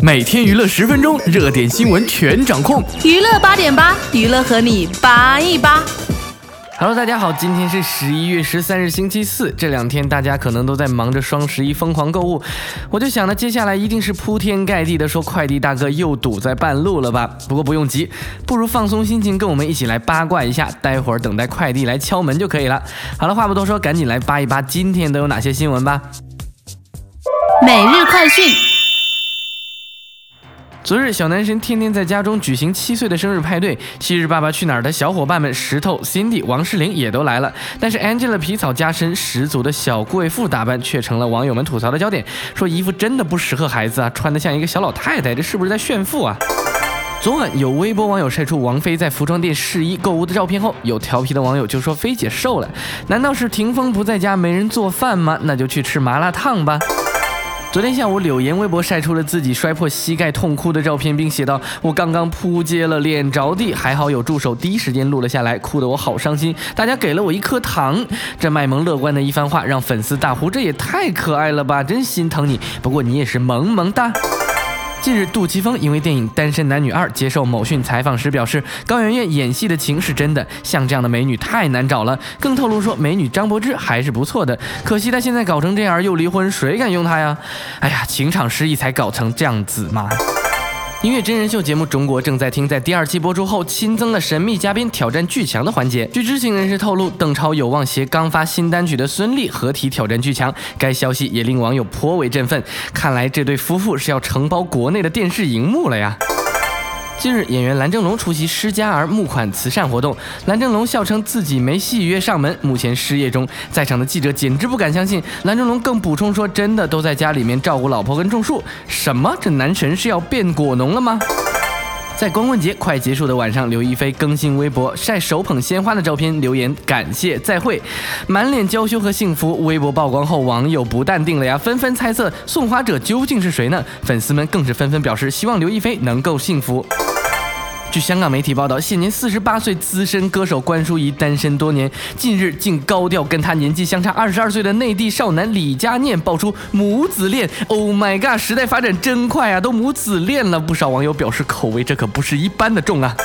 每天娱乐十分钟，热点新闻全掌控。娱乐八点八，娱乐和你八一八。Hello，大家好，今天是十一月十三日，星期四。这两天大家可能都在忙着双十一疯狂购物，我就想呢，接下来一定是铺天盖地的说快递大哥又堵在半路了吧？不过不用急，不如放松心情，跟我们一起来八卦一下，待会儿等待快递来敲门就可以了。好了，话不多说，赶紧来扒一扒今天都有哪些新闻吧。每日快讯。昨日，小男神天天在家中举行七岁的生日派对。昔日《爸爸去哪儿》的小伙伴们石头、Cindy、王诗龄也都来了。但是 Angela 皮草加身十足的小贵妇打扮却成了网友们吐槽的焦点，说衣服真的不适合孩子啊，穿得像一个小老太太，这是不是在炫富啊？昨晚有微博网友晒出王菲在服装店试衣购物的照片后，有调皮的网友就说菲姐瘦了，难道是霆锋不在家没人做饭吗？那就去吃麻辣烫吧。昨天下午，柳岩微博晒出了自己摔破膝盖痛哭的照片，并写道：“我刚刚扑街了，脸着地，还好有助手第一时间录了下来，哭得我好伤心。大家给了我一颗糖。”这卖萌乐观的一番话让粉丝大呼：“这也太可爱了吧，真心疼你。”不过你也是萌萌哒。近日，杜琪峰因为电影《单身男女二》接受某讯采访时表示，高圆圆演戏的情是真的，像这样的美女太难找了。更透露说，美女张柏芝还是不错的，可惜她现在搞成这样又离婚，谁敢用她呀？哎呀，情场失意才搞成这样子嘛。音乐真人秀节目《中国正在听》在第二期播出后，新增了神秘嘉宾挑战巨强的环节。据知情人士透露，邓超有望携刚发新单曲的孙俪合体挑战巨强。该消息也令网友颇为振奋，看来这对夫妇是要承包国内的电视荧幕了呀。近日，演员蓝正龙出席施加儿募款慈善活动。蓝正龙笑称自己没戏约上门，目前失业中。在场的记者简直不敢相信。蓝正龙更补充说：“真的都在家里面照顾老婆跟种树。”什么？这男神是要变果农了吗？在光棍节快结束的晚上，刘亦菲更新微博晒手捧鲜花的照片，留言感谢再会，满脸娇羞和幸福。微博曝光后，网友不淡定了呀，纷纷猜测送花者究竟是谁呢？粉丝们更是纷纷表示希望刘亦菲能够幸福。据香港媒体报道，现年四十八岁资深歌手关淑怡单身多年，近日竟高调跟她年纪相差二十二岁的内地少男李佳念爆出母子恋。Oh my god，时代发展真快啊，都母子恋了。不少网友表示口味这可不是一般的重啊。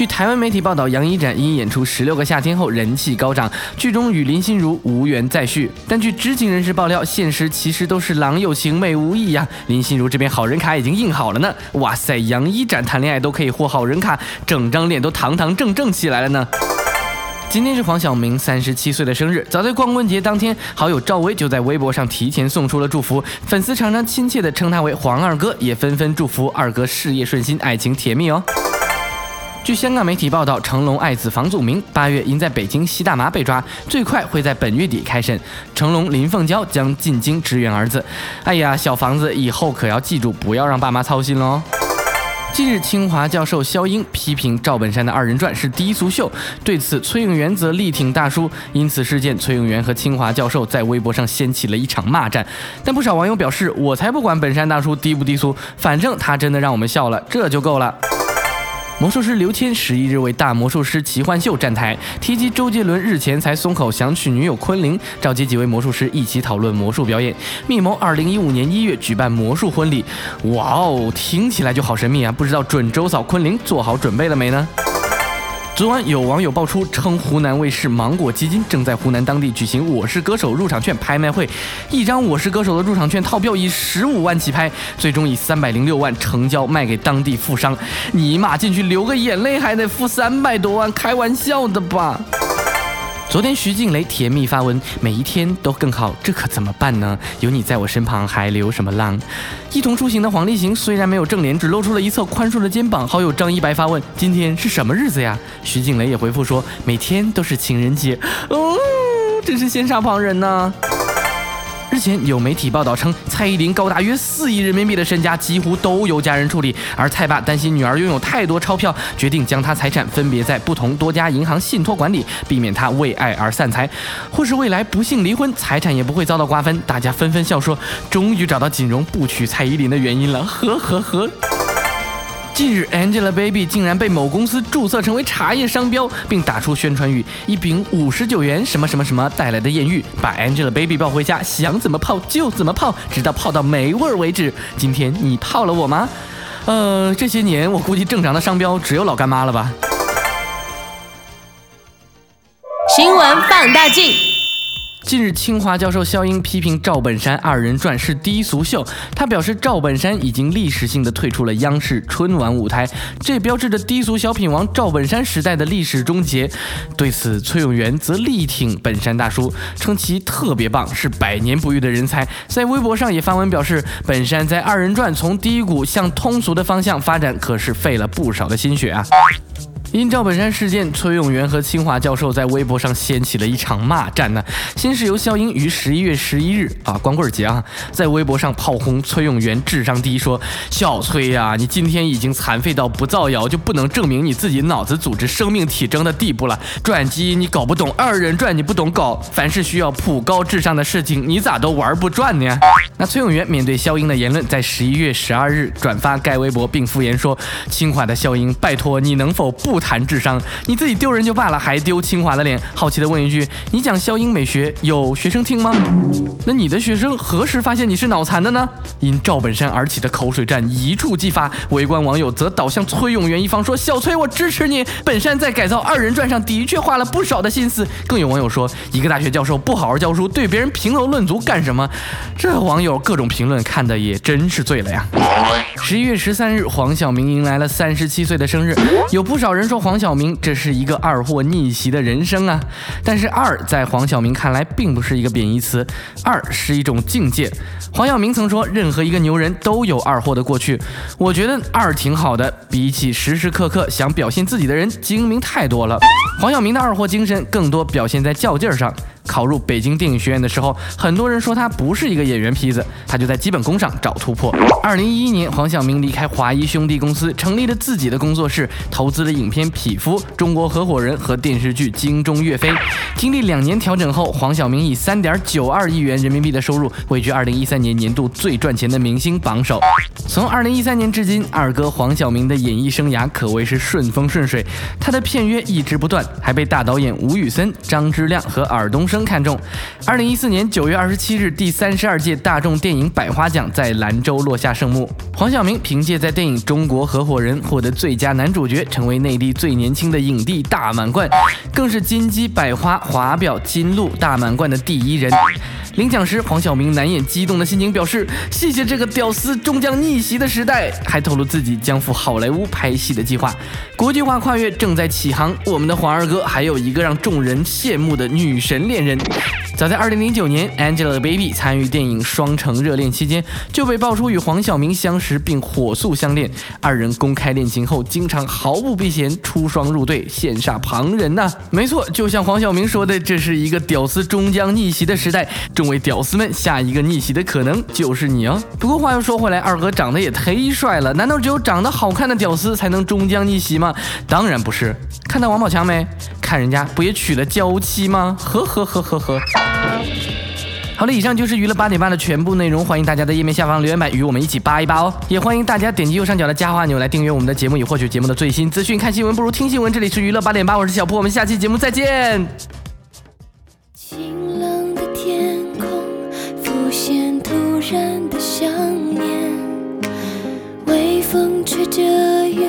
据台湾媒体报道，杨一展因演出《十六个夏天》后人气高涨，剧中与林心如无缘再续。但据知情人士爆料，现实其实都是郎有情妹无意呀。林心如这边好人卡已经印好了呢。哇塞，杨一展谈恋爱都可以获好人卡，整张脸都堂堂正正起来了呢。今天是黄晓明三十七岁的生日，早在光棍节当天，好友赵薇就在微博上提前送出了祝福，粉丝常常亲切地称他为黄二哥，也纷纷祝福二哥事业顺心，爱情甜蜜哦。据香港媒体报道，成龙爱子房祖名八月因在北京吸大麻被抓，最快会在本月底开审。成龙林凤娇将进京支援儿子。哎呀，小房子以后可要记住，不要让爸妈操心喽。近日，清华教授肖英批评赵本山的二人转是低俗秀，对此崔永元则力挺大叔。因此事件，崔永元和清华教授在微博上掀起了一场骂战。但不少网友表示，我才不管本山大叔低不低俗，反正他真的让我们笑了，这就够了。魔术师刘谦十一日为《大魔术师奇幻秀》站台，提及周杰伦日前才松口想娶女友昆凌，召集几位魔术师一起讨论魔术表演，密谋二零一五年一月举办魔术婚礼。哇哦，听起来就好神秘啊！不知道准周嫂昆凌做好准备了没呢？昨晚有网友爆出，称湖南卫视芒果基金正在湖南当地举行《我是歌手》入场券拍卖会，一张《我是歌手》的入场券套票以十五万起拍，最终以三百零六万成交卖给当地富商。尼玛进去流个眼泪还得付三百多万，开玩笑的吧？昨天徐静蕾甜蜜发文，每一天都更好，这可怎么办呢？有你在我身旁，还流什么浪？一同出行的黄立行虽然没有正脸，只露出了一侧宽硕的肩膀。好友张一白发问：今天是什么日子呀？徐静蕾也回复说：每天都是情人节。哦，真是羡煞旁人呐。前有媒体报道称，蔡依林高达约四亿人民币的身家几乎都由家人处理，而蔡爸担心女儿拥有太多钞票，决定将她财产分别在不同多家银行信托管理，避免她为爱而散财，或是未来不幸离婚，财产也不会遭到瓜分。大家纷纷笑说，终于找到锦荣不娶蔡依林的原因了，呵呵呵。近日，Angelababy 竟然被某公司注册成为茶叶商标，并打出宣传语：“一瓶五十九元什么什么什么带来的艳遇，把 Angelababy 抱回家，想怎么泡就怎么泡，直到泡到没味儿为止。”今天你泡了我吗？呃，这些年我估计正常的商标只有老干妈了吧。新闻放大镜。近日，清华教授肖英批评赵本山二人转是低俗秀。他表示，赵本山已经历史性的退出了央视春晚舞台，这标志着低俗小品王赵本山时代的历史终结。对此，崔永元则力挺本山大叔，称其特别棒，是百年不遇的人才。在微博上也发文表示，本山在二人转从低谷向通俗的方向发展，可是费了不少的心血啊。因赵本山事件，崔永元和清华教授在微博上掀起了一场骂战呢。先是由肖英于十一月十一日啊，光棍节啊，在微博上炮轰崔永元智商低，说小崔呀，你今天已经残废到不造谣就不能证明你自己脑子组织生命体征的地步了。转机你搞不懂，二人转你不懂搞，凡是需要普高智商的事情，你咋都玩不转呢？那崔永元面对肖英的言论，在十一月十二日转发该微博，并附言说：清华的肖英，拜托你能否不？谈智商，你自己丢人就罢了，还丢清华的脸。好奇的问一句：你讲肖英美学有学生听吗？那你的学生何时发现你是脑残的呢？因赵本山而起的口水战一触即发，围观网友则倒向崔永元一方，说：小崔，我支持你。本山在改造二人转上的确花了不少的心思。更有网友说：一个大学教授不好好教书，对别人评头论足干什么？这网友各种评论看的也真是醉了呀。十一月十三日，黄晓明迎来了三十七岁的生日，有不少人。说黄晓明这是一个二货逆袭的人生啊，但是二在黄晓明看来并不是一个贬义词，二是一种境界。黄晓明曾说，任何一个牛人都有二货的过去。我觉得二挺好的，比起时时刻刻想表现自己的人精明太多了。黄晓明的二货精神更多表现在较劲儿上。考入北京电影学院的时候，很多人说他不是一个演员坯子，他就在基本功上找突破。二零一一年，黄晓明离开华谊兄弟公司，成立了自己的工作室，投资了影片《匹夫》《中国合伙人》和电视剧《京中岳飞》。经历两年调整后，黄晓明以三点九二亿元人民币的收入，位居二零一三年年度最赚钱的明星榜首。从二零一三年至今，二哥黄晓明的演艺生涯可谓是顺风顺水，他的片约一直不断，还被大导演吴宇森、张之亮和尔冬升。看中。二零一四年九月二十七日，第三十二届大众电影百花奖在兰州落下圣幕。黄晓明凭借在电影《中国合伙人》获得最佳男主角，成为内地最年轻的影帝大满贯，更是金鸡百花华表金鹿大满贯的第一人。领奖时，黄晓明难掩激动的心情，表示谢谢这个屌丝终将逆袭的时代，还透露自己将赴好莱坞拍戏的计划。国际化跨越正在起航，我们的黄二哥还有一个让众人羡慕的女神恋人。早在2009年，Angelababy 参与电影《双城热恋》期间，就被爆出与黄晓明相识并火速相恋。二人公开恋情后，经常毫不避嫌出双入对，羡煞旁人呐。没错，就像黄晓明说的，这是一个屌丝终将逆袭的时代。众位屌丝们，下一个逆袭的可能就是你哦。不过话又说回来，二哥长得也忒帅了，难道只有长得好看的屌丝才能终将逆袭吗？当然不是。看到王宝强没？看人家不也娶了娇妻吗？呵呵呵呵呵。好了，以上就是娱乐八点半的全部内容，欢迎大家在页面下方留言板与我们一起扒一扒哦，也欢迎大家点击右上角的加号按钮来订阅我们的节目，以获取节目的最新资讯。看新闻不如听新闻，这里是娱乐八点八，我是小铺，我们下期节目再见。晴朗的天空浮现突然的想念，微风吹着云，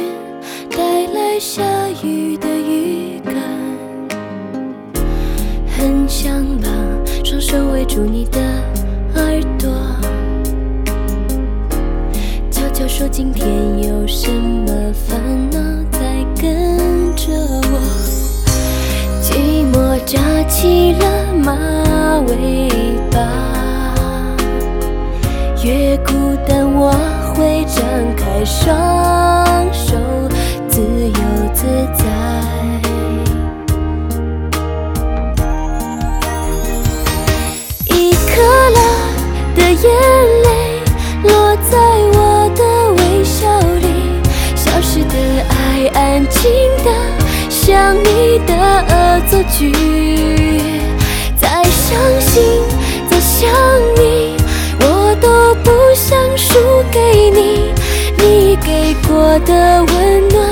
带来下雨住你的耳朵，悄悄说今天有什么烦恼在跟着我，寂寞扎起了马尾巴，越孤单我会张开双。安静的想你的恶作剧。再伤心，再想你，我都不想输给你，你给过的温暖，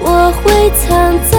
我会藏。